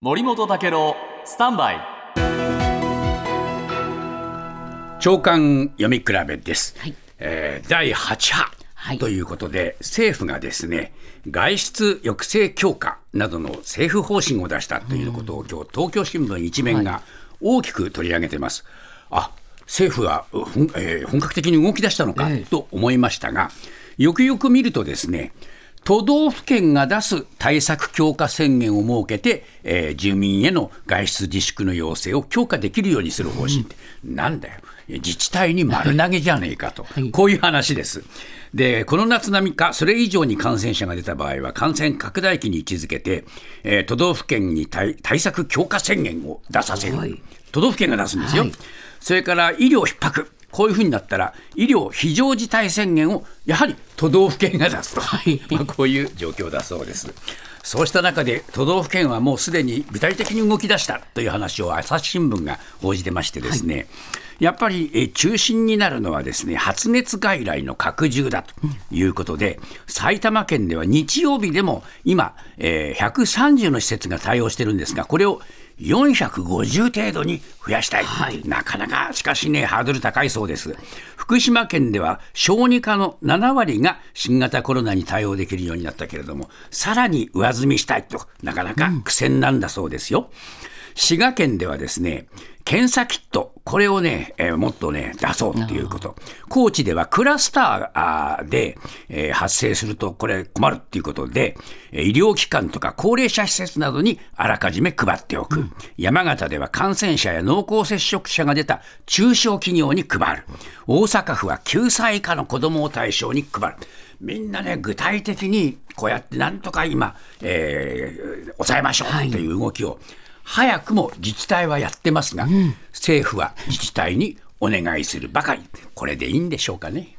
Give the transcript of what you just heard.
森本武郎スタンバイ。長官読み比べです、はい。えー第8波、はい。ということで政府がですね外出抑制強化などの政府方針を出したということを今日東京新聞一面が大きく取り上げてます、あ政府は、うほんえー本格的に動き出したのかええ。と思いましたが、よくよく見るとですね都道府県が出す対策強化宣言を設けて、えー住民への外出自粛の要請を強化できるようにする方針って、なんだよ、自治体に丸投げじゃねえかと、い。こういう話です。で、この夏並みか、それ以上に感染者が出た場合は、感染拡大期に位置づけて、えー都道府県に対対策強化宣言を出させる、はい。都道府県が出すんですよ。はい。それから医療逼迫。こういうふうになったら、医療非常事態宣言をやはり都道府県が出すと、はい。まあこういう状況だそうです。そうした中で、都道府県はもうすでに具体的に動き出したという話を朝日新聞が報じてましてですね、やっぱりえー中心になるのはですね発熱外来の拡充だということで、埼玉県では日曜日でも今、えー130の施設が対応してるんですが、これを450程度に増やしたい、はいなかなかしかしね、ハードル高いそうです。福島県では小児科の7割が新型コロナに対応できるようになったけれども、さらに上積みしたいと、なかなか苦戦なんだそうですよ。滋賀県ではですね、検査キット、これをね、えーもっとね、出そうということ。高知ではクラスターで、えー発生するとこれ困るっていうことで、医療機関とか高齢者施設などにあらかじめ配っておく。山形では感染者や濃厚接触者が出た中小企業に配る。大阪府は9歳以下の子供を対象に配る。みんなね、具体的にこうやってなんとか今、えー抑えましょうっていう動きを、早くも自治体はやってますが、政府は自治体にお願いするばかり、これでいいんでしょうかね。